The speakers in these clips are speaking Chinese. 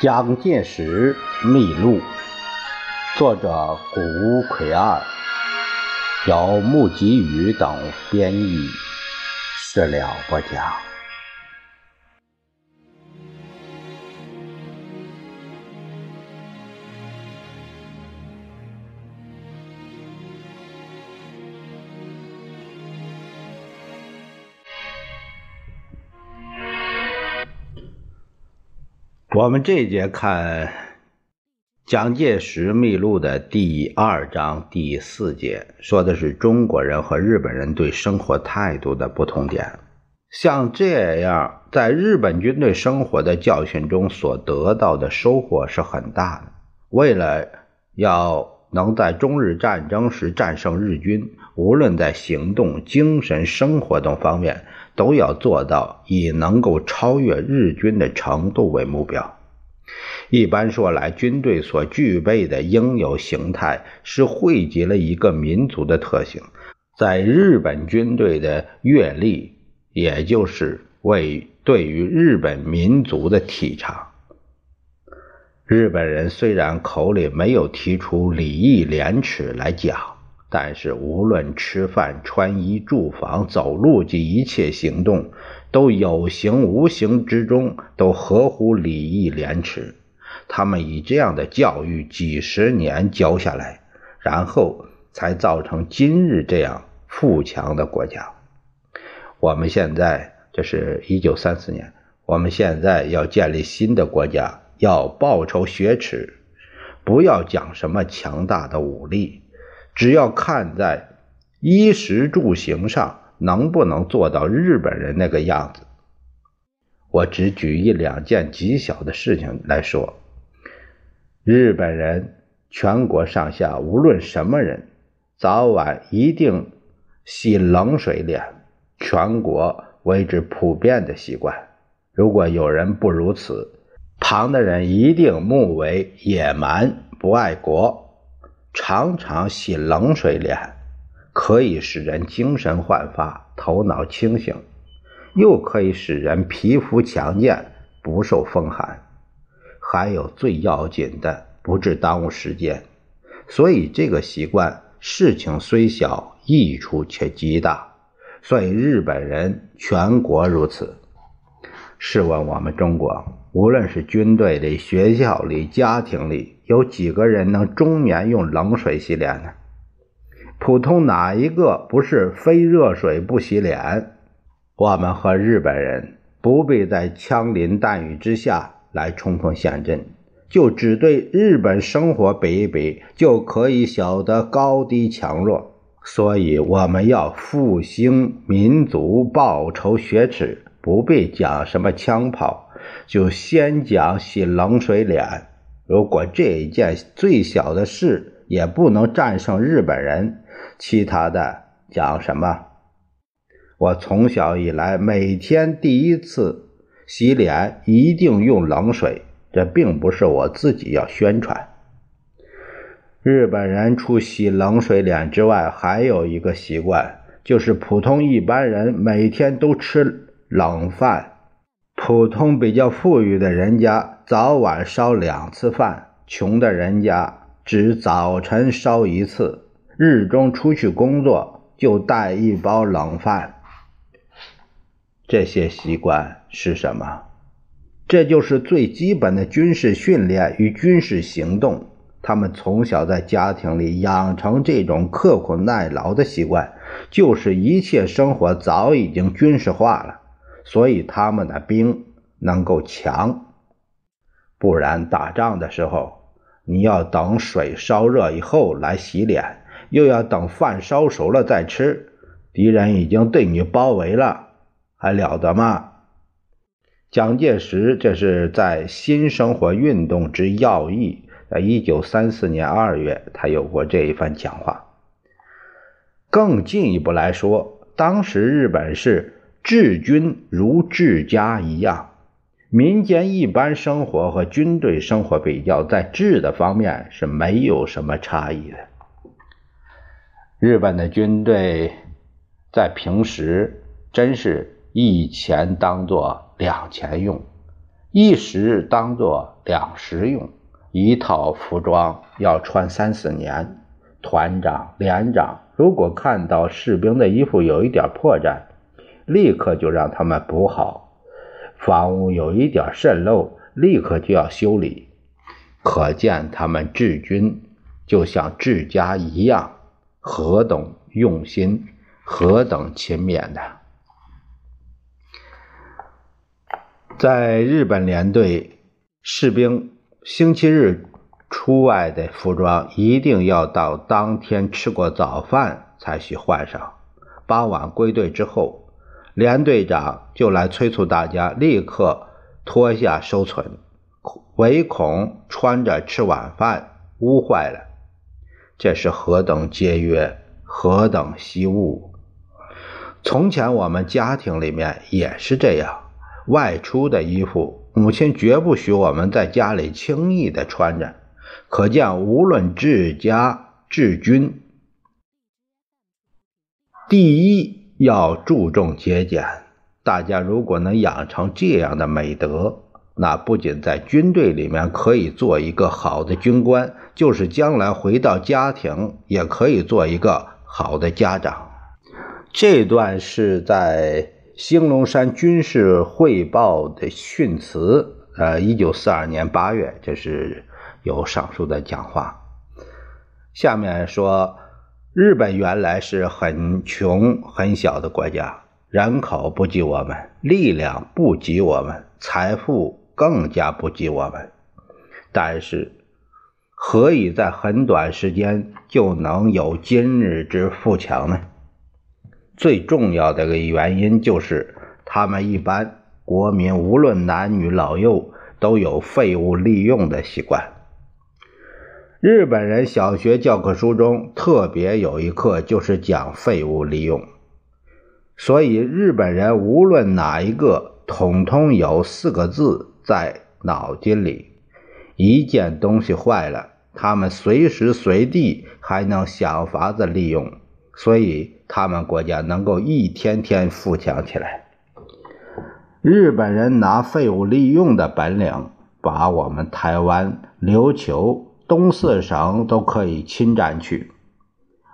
蒋介石秘录，作者古奎二，由木吉宇等编译，是了不讲。我们这节看蒋介石秘录的第二章第四节，说的是中国人和日本人对生活态度的不同点。像这样在日本军队生活的教训中所得到的收获是很大的。为了要能在中日战争时战胜日军，无论在行动、精神、生活等方面。都要做到以能够超越日军的程度为目标。一般说来，军队所具备的应有形态是汇集了一个民族的特性。在日本军队的阅历，也就是为对于日本民族的体察。日本人虽然口里没有提出礼义廉耻来讲。但是，无论吃饭、穿衣、住房、走路及一切行动，都有形无形之中都合乎礼义廉耻。他们以这样的教育几十年教下来，然后才造成今日这样富强的国家。我们现在这是一九三四年，我们现在要建立新的国家，要报仇雪耻，不要讲什么强大的武力。只要看在衣食住行上能不能做到日本人那个样子，我只举一两件极小的事情来说。日本人全国上下无论什么人，早晚一定洗冷水脸，全国为之普遍的习惯。如果有人不如此，旁的人一定目为野蛮不爱国。常常洗冷水脸，可以使人精神焕发、头脑清醒，又可以使人皮肤强健、不受风寒。还有最要紧的，不致耽误时间。所以这个习惯，事情虽小，益处却极大。所以日本人全国如此。试问我们中国？无论是军队里、学校里、家庭里，有几个人能终年用冷水洗脸呢？普通哪一个不是非热水不洗脸？我们和日本人不必在枪林弹雨之下来冲锋陷阵，就只对日本生活比一比，就可以晓得高低强弱。所以我们要复兴民族，报仇雪耻，不必讲什么枪炮。就先讲洗冷水脸。如果这一件最小的事也不能战胜日本人，其他的讲什么？我从小以来每天第一次洗脸一定用冷水，这并不是我自己要宣传。日本人除洗冷水脸之外，还有一个习惯，就是普通一般人每天都吃冷饭。普通比较富裕的人家早晚烧两次饭，穷的人家只早晨烧一次。日中出去工作就带一包冷饭。这些习惯是什么？这就是最基本的军事训练与军事行动。他们从小在家庭里养成这种刻苦耐劳的习惯，就是一切生活早已经军事化了。所以他们的兵能够强，不然打仗的时候，你要等水烧热以后来洗脸，又要等饭烧熟了再吃，敌人已经对你包围了，还了得吗？蒋介石这是在新生活运动之要义，在一九三四年二月，他有过这一番讲话。更进一步来说，当时日本是。治军如治家一样，民间一般生活和军队生活比较，在治的方面是没有什么差异的。日本的军队在平时真是一钱当做两钱用，一时当做两时用，一套服装要穿三四年。团长、连长如果看到士兵的衣服有一点破绽，立刻就让他们补好；房屋有一点渗漏，立刻就要修理。可见他们治军就像治家一样，何等用心，何等勤勉的。在日本连队，士兵星期日出外的服装一定要到当天吃过早饭才许换上。傍晚归队之后，连队长就来催促大家立刻脱下收存，唯恐穿着吃晚饭污坏了。这是何等节约，何等惜物！从前我们家庭里面也是这样。外出的衣服，母亲绝不许我们在家里轻易的穿着。可见，无论治家治军，第一要注重节俭。大家如果能养成这样的美德，那不仅在军队里面可以做一个好的军官，就是将来回到家庭，也可以做一个好的家长。这段是在。兴隆山军事汇报的训词，呃，一九四二年八月，这是有上述的讲话。下面说，日本原来是很穷很小的国家，人口不及我们，力量不及我们，财富更加不及我们，但是何以在很短时间就能有今日之富强呢？最重要的一个原因就是，他们一般国民无论男女老幼都有废物利用的习惯。日本人小学教科书中特别有一课就是讲废物利用，所以日本人无论哪一个，统统有四个字在脑筋里：一件东西坏了，他们随时随地还能想法子利用。所以。他们国家能够一天天富强起来。日本人拿废物利用的本领，把我们台湾、琉球、东四省都可以侵占去，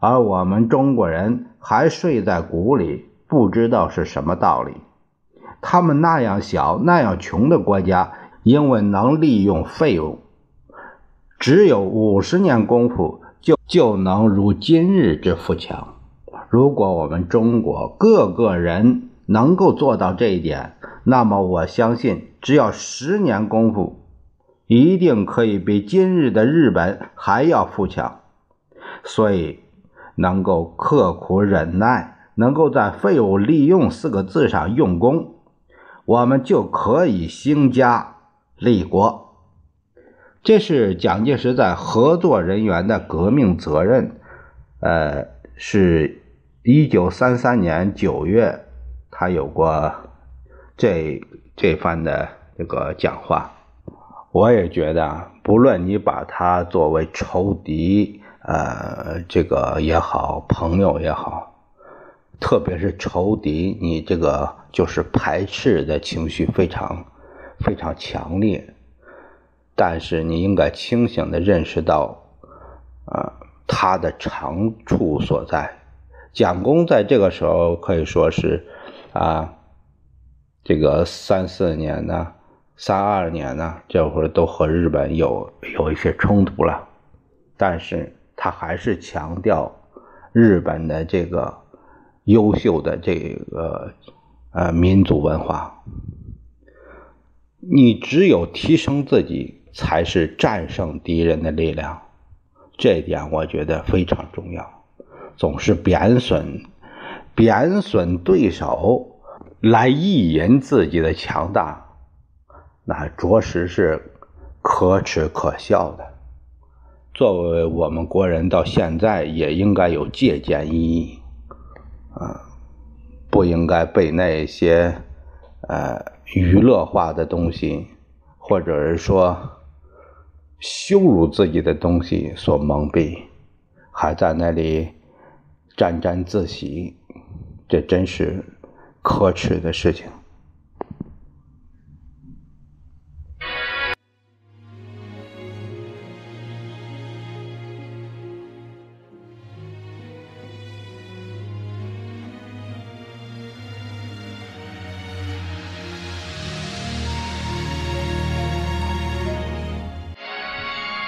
而我们中国人还睡在鼓里，不知道是什么道理。他们那样小、那样穷的国家，因为能利用废物，只有五十年功夫，就就能如今日之富强。如果我们中国各个人能够做到这一点，那么我相信，只要十年功夫，一定可以比今日的日本还要富强。所以，能够刻苦忍耐，能够在“废物利用”四个字上用功，我们就可以兴家立国。这是蒋介石在合作人员的革命责任，呃，是。一九三三年九月，他有过这这番的这个讲话。我也觉得，不论你把他作为仇敌，呃，这个也好，朋友也好，特别是仇敌，你这个就是排斥的情绪非常非常强烈。但是你应该清醒的认识到，啊，他的长处所在。蒋公在这个时候可以说是，啊，这个三四年呢，三二年呢，这会儿都和日本有有一些冲突了，但是他还是强调日本的这个优秀的这个呃民族文化。你只有提升自己，才是战胜敌人的力量，这点我觉得非常重要。总是贬损、贬损对手，来意淫自己的强大，那着实是可耻可笑的。作为我们国人，到现在也应该有借鉴意义，啊，不应该被那些呃娱乐化的东西，或者是说羞辱自己的东西所蒙蔽，还在那里。沾沾自喜，这真是可耻的事情。